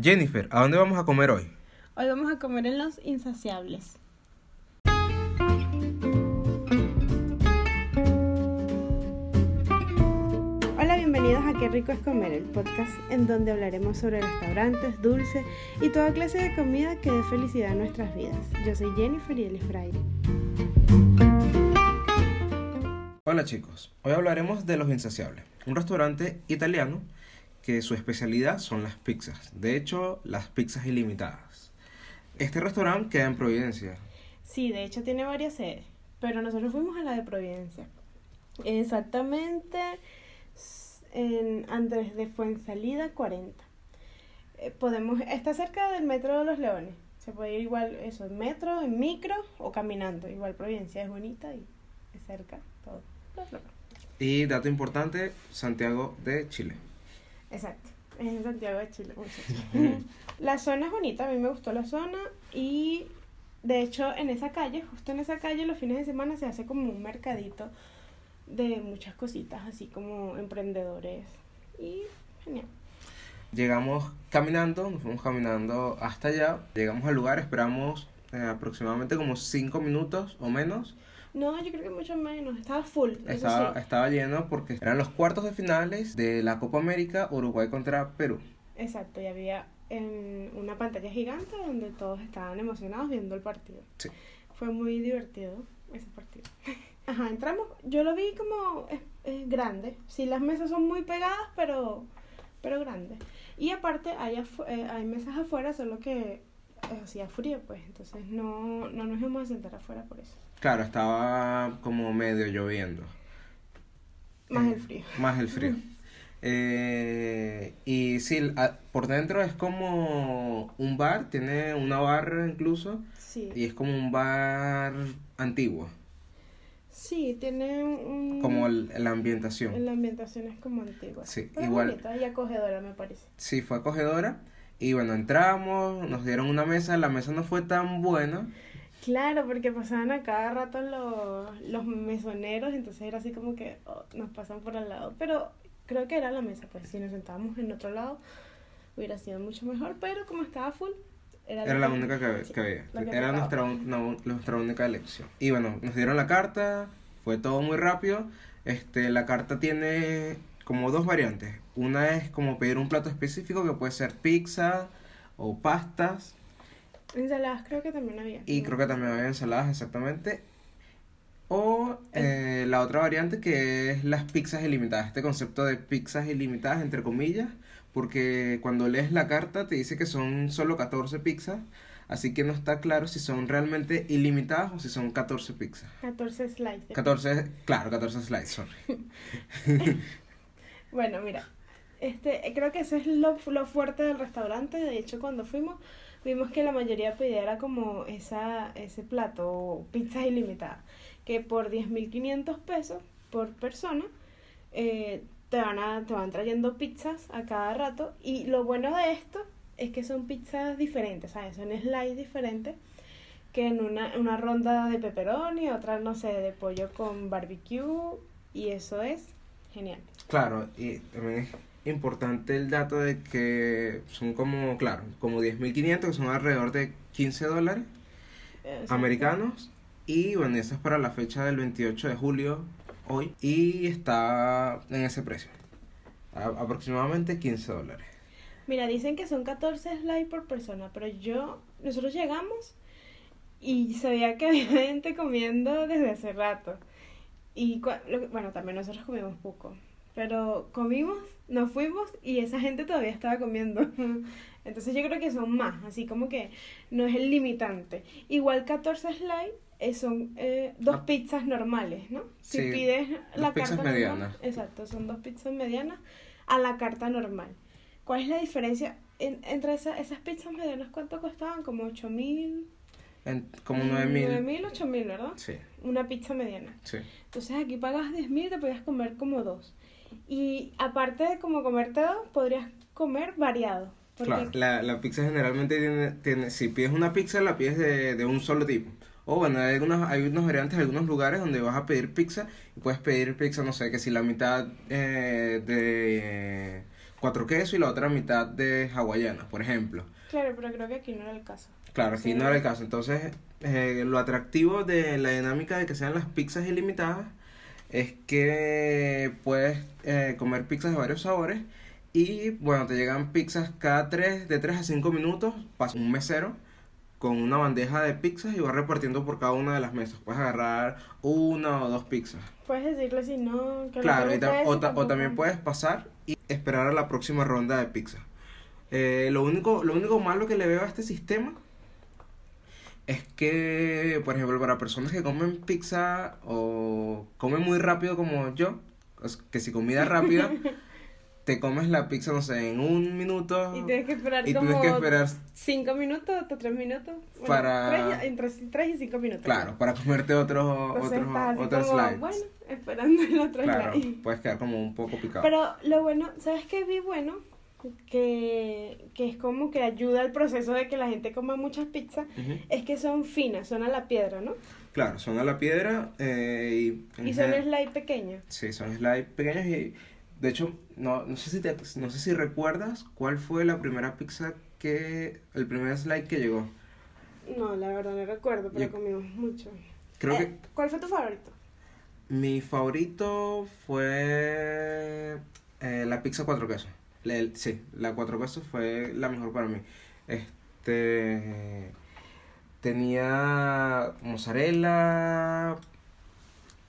Jennifer, ¿a dónde vamos a comer hoy? Hoy vamos a comer en Los Insaciables. Hola, bienvenidos a Qué rico es comer, el podcast en donde hablaremos sobre restaurantes, dulces y toda clase de comida que dé felicidad a nuestras vidas. Yo soy Jennifer y él es Friday. Hola chicos, hoy hablaremos de Los Insaciables, un restaurante italiano que su especialidad son las pizzas, de hecho las pizzas ilimitadas. Este restaurante queda en Providencia. Sí, de hecho tiene varias sedes, pero nosotros fuimos a la de Providencia. Exactamente en Andrés de Fuensalida 40. Eh, podemos, está cerca del Metro de los Leones. Se puede ir igual, eso, en metro, en micro o caminando. Igual Providencia es bonita y es cerca, todo. Y dato importante, Santiago de Chile. Exacto, es en Santiago de Chile, muchachos. la zona es bonita, a mí me gustó la zona y de hecho en esa calle, justo en esa calle los fines de semana se hace como un mercadito de muchas cositas, así como emprendedores y genial. Llegamos caminando, nos fuimos caminando hasta allá, llegamos al lugar, esperamos eh, aproximadamente como 5 minutos o menos. No, yo creo que mucho menos, estaba full. Estaba, sí. estaba lleno porque eran los cuartos de finales de la Copa América Uruguay contra Perú. Exacto, y había en una pantalla gigante donde todos estaban emocionados viendo el partido. Sí. Fue muy divertido ese partido. Ajá, entramos, yo lo vi como es, es grande. Sí, las mesas son muy pegadas, pero pero grandes. Y aparte hay, afu- eh, hay mesas afuera, solo que eh, hacía frío, pues. Entonces no, no nos íbamos a sentar afuera por eso. Claro, estaba como medio lloviendo. Más Eh, el frío. Más el frío. Eh, y sí, a- por dentro es como un bar, tiene una barra incluso, Sí. y es como un bar antiguo, Sí, tiene un... como el- la ambientación. La ambientación es como antigua. Sí, Pero igual- bonita y acogedora, me parece. Sí, fue acogedora. Y bueno, entramos, nos dieron una mesa, la mesa no fue tan buena. Claro, porque pasaban a cada rato los, los mesoneros, entonces era así como que oh, nos pasan por al lado. Pero creo que era la mesa, pues si nos sentábamos en otro lado hubiera sido mucho mejor, pero como estaba full, era, Era la única que, había. que Era nuestra, no, nuestra única elección. Y bueno, nos dieron la carta, fue todo muy rápido. Este, la carta tiene como dos variantes. Una es como pedir un plato específico que puede ser pizza o pastas. Ensaladas creo que también había. Y creo que también había ensaladas exactamente. O eh, la otra variante que es las pizzas ilimitadas. Este concepto de pizzas ilimitadas entre comillas. Porque cuando lees la carta te dice que son solo 14 pizzas. Así que no está claro si son realmente ilimitadas o si son 14 pizzas. 14 slices. de 14, claro, 14 slides, sorry. Bueno, mira, este, creo que eso es lo, lo fuerte del restaurante. De hecho, cuando fuimos, vimos que la mayoría pedía era como esa, ese plato, o pizza ilimitada, que por 10.500 pesos por persona, eh, te, van a, te van trayendo pizzas a cada rato. Y lo bueno de esto es que son pizzas diferentes, ¿sabes? Son slices diferentes que en una, una ronda de pepperoni, otra, no sé, de pollo con barbecue, y eso es genial. Claro, y también es importante el dato de que son como, claro, como 10.500, que son alrededor de 15 dólares americanos. Y bueno, eso es para la fecha del 28 de julio, hoy. Y está en ese precio. A- aproximadamente 15 dólares. Mira, dicen que son 14 slides por persona, pero yo, nosotros llegamos y se veía que había gente comiendo desde hace rato. Y bueno, también nosotros comimos poco, pero comimos, nos fuimos y esa gente todavía estaba comiendo. Entonces yo creo que son más, así como que no es el limitante. Igual 14 slides eh, son eh, dos Ah. pizzas normales, ¿no? Si Sí, pides la carta normal- medianas. exacto, son dos pizzas medianas a la carta normal. ¿Cuál es la diferencia en- entre esa- esas pizzas medianas? ¿Cuánto costaban? Como 8 mil. En- como 9.000. 9 mil, 8 mil, ¿verdad? Sí, Una pizza mediana. sí. Entonces aquí pagas 10 mil y te podías comer como dos. Y aparte de como comerte dos, podrías comer variado. Claro, la, la pizza generalmente tiene, tiene, si pides una pizza, la pides de, de un solo tipo. O bueno, hay algunas, hay unas variantes algunos lugares donde vas a pedir pizza y puedes pedir pizza, no sé, que si la mitad eh, de cuatro quesos y la otra mitad de hawaiana, por ejemplo. Claro, pero creo que aquí no era el caso. Claro, aquí Sí. no era el caso. Entonces, eh, lo atractivo de la dinámica de que sean las pizzas ilimitadas es que puedes eh, comer pizzas de varios sabores y, bueno, te llegan pizzas cada tres, de 3 a 5 minutos, pasa un mesero con una bandeja de pizzas y va repartiendo por cada una de las mesas. Puedes agarrar una o dos pizzas. Puedes decirle si no, que Claro, y ta- o, ta- o también puedes pasar y esperar a la próxima ronda de pizza. Eh, lo, único, lo único malo que le veo a este sistema es que, por ejemplo, para personas que comen pizza o comen muy rápido como yo, que si comida rápida, te comes la pizza, no sé, en un minuto Y tienes que esperar y como tienes que esperar, cinco minutos hasta tres minutos. Bueno, Para- tres entre tres y cinco minutos. claro, para comerte otro, Entonces otro, estás así otro como, slide. Bueno, esperando el otro Claro, slide. puedes quedar como un poco picado. Pero lo bueno, ¿sabes qué vi bueno? Que, que es como que ayuda al proceso de que la gente coma muchas pizzas. Es que son finas, son a la piedra, ¿no? Claro, son a la piedra eh, y... Y son general- slide pequeños. Sí, son slides pequeños y de hecho no, no sé si te, no sé si recuerdas cuál fue la primera pizza que el primer slide que llegó. No, la verdad no recuerdo, pero Yo- comimos mucho. Creo Eh, que ¿Cuál fue tu favorito? mi favorito fue eh, la pizza cuatro quesos. El- sí, la cuatro quesos fue la mejor para mí. Este tenía mozzarella,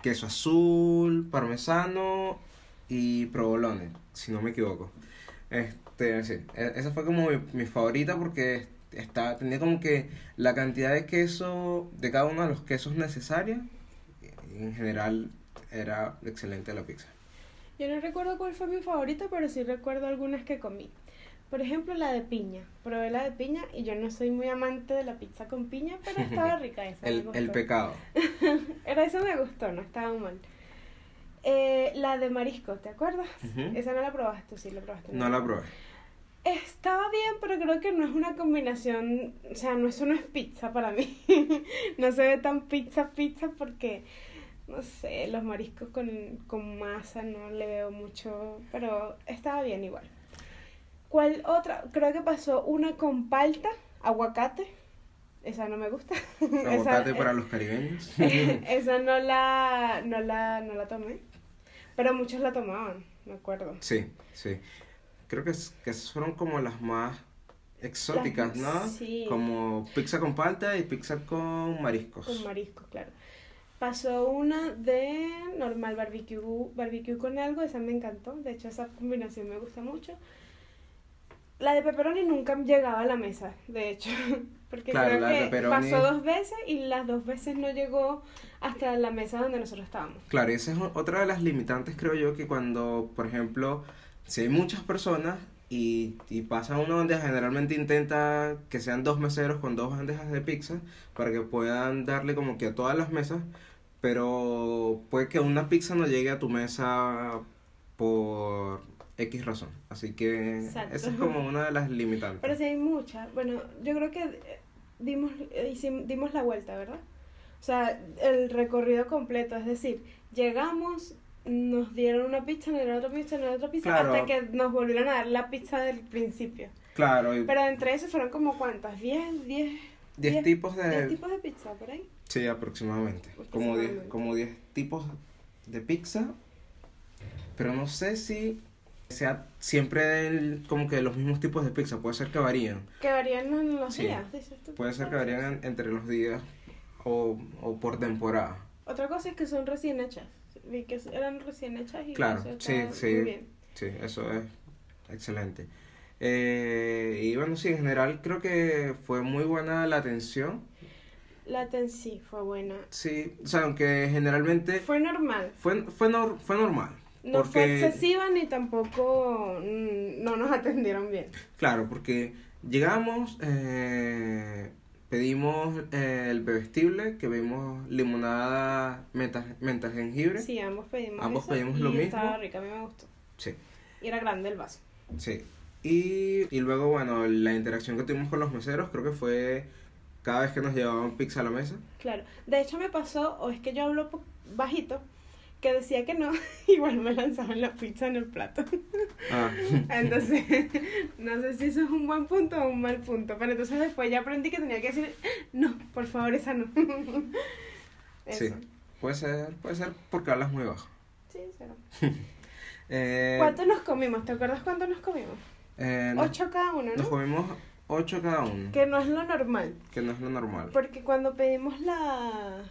queso azul, parmesano y provolone, si no me equivoco. Este, sí, e- esa fue como mi, favorita porque está, tenía como que la cantidad de queso de cada uno de los quesos necesarios. En general era excelente la pizza. Yo no recuerdo cuál fue mi favorita, pero sí recuerdo algunas que comí. Por ejemplo, la de piña. Probé la de piña y yo no soy muy amante de la pizza con piña, pero estaba rica esa. El, pecado. Era eso me gustó, no estaba mal. Eh, la de marisco, ¿te acuerdas? Esa no la probaste, sí la probaste. No la probé. Estaba bien, pero creo que no es una combinación, o sea, no eso no es pizza para mí. no se ve tan pizza pizza porque no sé, los mariscos con, con masa no le veo mucho, pero estaba bien igual. ¿Cuál otra? Creo que pasó una con palta, aguacate. Esa no me gusta. Aguacate Esa- para los caribeños. esa no la, no la, no la tomé. Pero muchos la tomaban, me acuerdo. Sí, sí. Creo que, es- que fueron como las más exóticas, Las- ¿no? sí. Como pizza con palta y pizza con mariscos. Con marisco, claro. Pasó una de normal barbecue, barbecue con algo, esa me encantó. De hecho, esa combinación me gusta mucho. La de pepperoni nunca llegaba a la mesa, de hecho. Porque Claro, creo que pepperoni- pasó dos veces y las dos veces no llegó hasta la mesa donde nosotros estábamos. Claro, esa es otra de las limitantes, creo yo, que cuando, por ejemplo, si hay muchas personas y, y pasa una bandeja, generalmente intenta que sean dos meseros con dos bandejas de pizza para que puedan darle como que a todas las mesas, pero puede que una pizza no llegue a tu mesa por X razón. Así que Exacto. esa es como una de las limitantes. Pero sí hay muchas. Bueno, yo creo que eh, dimos, eh, hicim- dimos la vuelta, ¿verdad? O sea, el recorrido completo, es decir, llegamos, nos dieron una pizza, nos dieron otra pizza, nos dieron otra pizza, Claro. hasta que nos volvieron a dar la pizza del principio. Claro, y Pero entre esos fueron como cuántas, 10, 10, 10 tipos de... 10 tipos de pizza por ahí. Sí, aproximadamente. Como 10 Aproximadamente. como 10 tipos de pizza. Pero no sé si sea siempre el- como que los mismos tipos de pizza. Puede ser que varían. Que varían en los Sí. días, dices tú. Puede ser que varían en- entre los días o, o por temporada. Otra cosa es que son recién hechas. Vi que eran recién hechas y Claro, eso sí, sí. muy bien. Sí, eso es excelente. Eh, y bueno, sí, en general creo que fue muy buena la atención. La ten sí fue buena. Sí, o sea, aunque generalmente Fue normal. fue, fue, nor- fue normal. No fue excesiva ni tampoco mm, no nos atendieron bien. Claro, porque llegamos, eh, pedimos eh, el bebestible, que vimos limonada menta, menta jengibre. Sí, ambos pedimos Ambos eso pedimos y lo mismo. estaba rica, a mí me gustó. Sí, Y era grande el vaso. sí. Y, y luego, bueno, la interacción que tuvimos con los meseros, creo que fue cada vez que nos llevaban pizza a la mesa. Claro. De hecho me pasó, o es que yo hablo bajito, que decía que no, igual me lanzaban la pizza en el plato. Ah. Entonces, no sé si eso es un buen punto o un mal punto, pero entonces después ya aprendí que tenía que decir, no, por favor, esa no. Sí, puede ser, puede ser porque hablas muy bajo. Sí, será. Eh, ¿Cuánto nos comimos? ¿Te acuerdas cuánto nos comimos? eh, nos, Ocho cada uno, nos ¿no? comimos ocho cada uno, Que no es lo normal. que no es lo normal. Porque cuando pedimos la,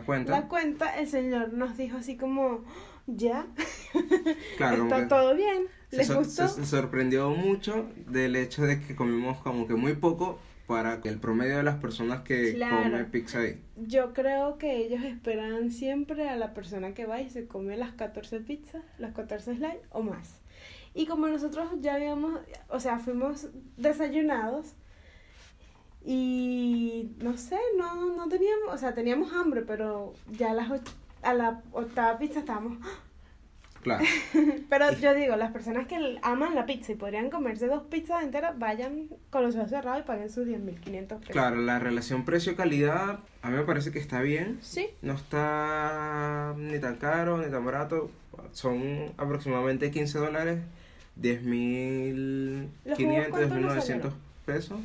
La cuenta, la cuenta, el señor nos dijo así como, ya, claro, está todo bien, ¿les gustó? se- sorprendió mucho del hecho de que comimos como que muy poco para el promedio de las personas que Claro. come pizza ahí. Yo creo que ellos esperan siempre a la persona que va y se come las 14 pizzas, las 14 slides o más. Y como nosotros ya habíamos, o sea, fuimos desayunados y no sé, no, no teníamos, o sea, teníamos hambre, pero ya a, las a la octava pizza estábamos. Claro, Pero yo digo, las personas que aman la pizza y podrían comerse dos pizzas enteras, vayan con los ojos cerrados y paguen sus 10.500 pesos. claro, la relación precio-calidad a mí me parece que está bien. Sí, No está ni tan caro ni tan barato. Son aproximadamente 15 dólares, 10.500, ¿Los jugos cuánto nos 10.900 salieron? pesos.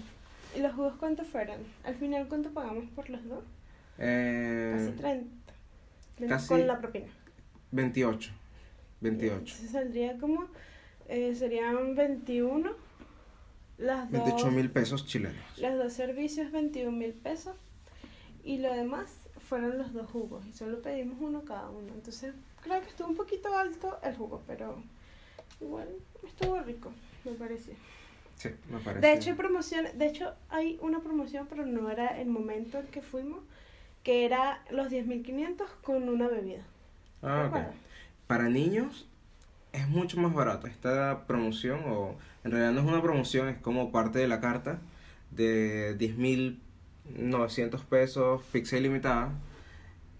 ¿Y los jugos cuánto fueron? Al final, ¿cuánto pagamos por los dos? Eh, Casi 30. Ven- casi- Con la propina. 28. 28. Entonces saldría como, eh, serían 21. Las dos, 28 mil pesos chilenos. los dos servicios, 21 mil pesos. Y lo demás fueron los dos jugos. Y solo pedimos uno cada uno. Entonces, creo que estuvo un poquito alto el jugo, pero igual estuvo rico, me pareció. Sí, me parece. De hecho, hay promociones, de hecho hay una promoción, pero no era el momento en que fuimos, que era los 10.500 con una bebida. Ah, ¿Te ok. Para niños es mucho más barato esta promoción, o en realidad no es una promoción, es como parte de la carta de 10.900 pesos, pizza ilimitada.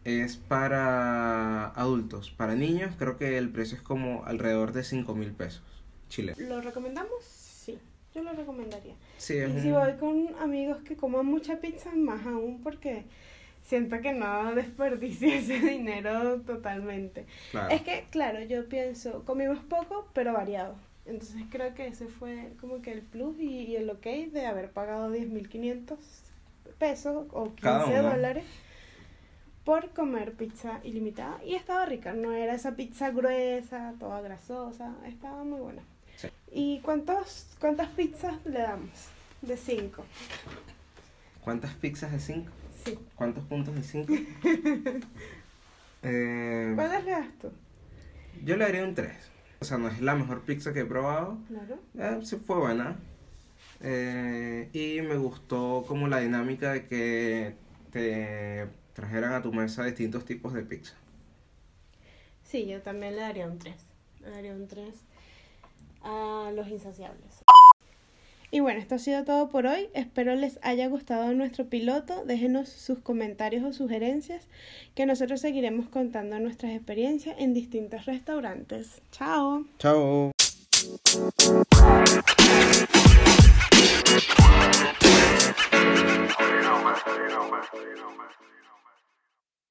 Es para adultos. Para niños creo que el precio es como alrededor de 5.000 pesos chilenos. ¿Lo recomendamos? Yo lo recomendaría. Sí, Y si voy con amigos que coman mucha pizza, más aún porque siento que no desperdicio ese dinero totalmente. claro. Es que, claro, yo pienso, comimos poco, pero variado. Entonces creo que ese fue como que el plus y, y el ok de haber pagado 10.500 pesos o 15 Cada uno. dólares por comer pizza ilimitada. Y estaba rica, no era esa pizza gruesa, toda grasosa, estaba muy buena. Sí. ¿Y cuántos, cuántas pizzas le damos? De 5. ¿Cuántas pizzas de 5? Sí. ¿Cuántos puntos de 5? eh, ¿Cuántas le das tú? yo le daría un 3. O sea, no es la mejor pizza que he probado. Claro. Eh, sí fue buena. Eh, y me gustó como la dinámica de que te trajeran a tu mesa distintos tipos de pizza. Sí, yo también le daría un 3. Le daría un 3 a los insaciables. Y bueno, esto ha sido todo por hoy. Espero les haya gustado nuestro piloto. Déjenos sus comentarios o sugerencias que nosotros seguiremos contando nuestras experiencias en distintos restaurantes. Chao. Chao.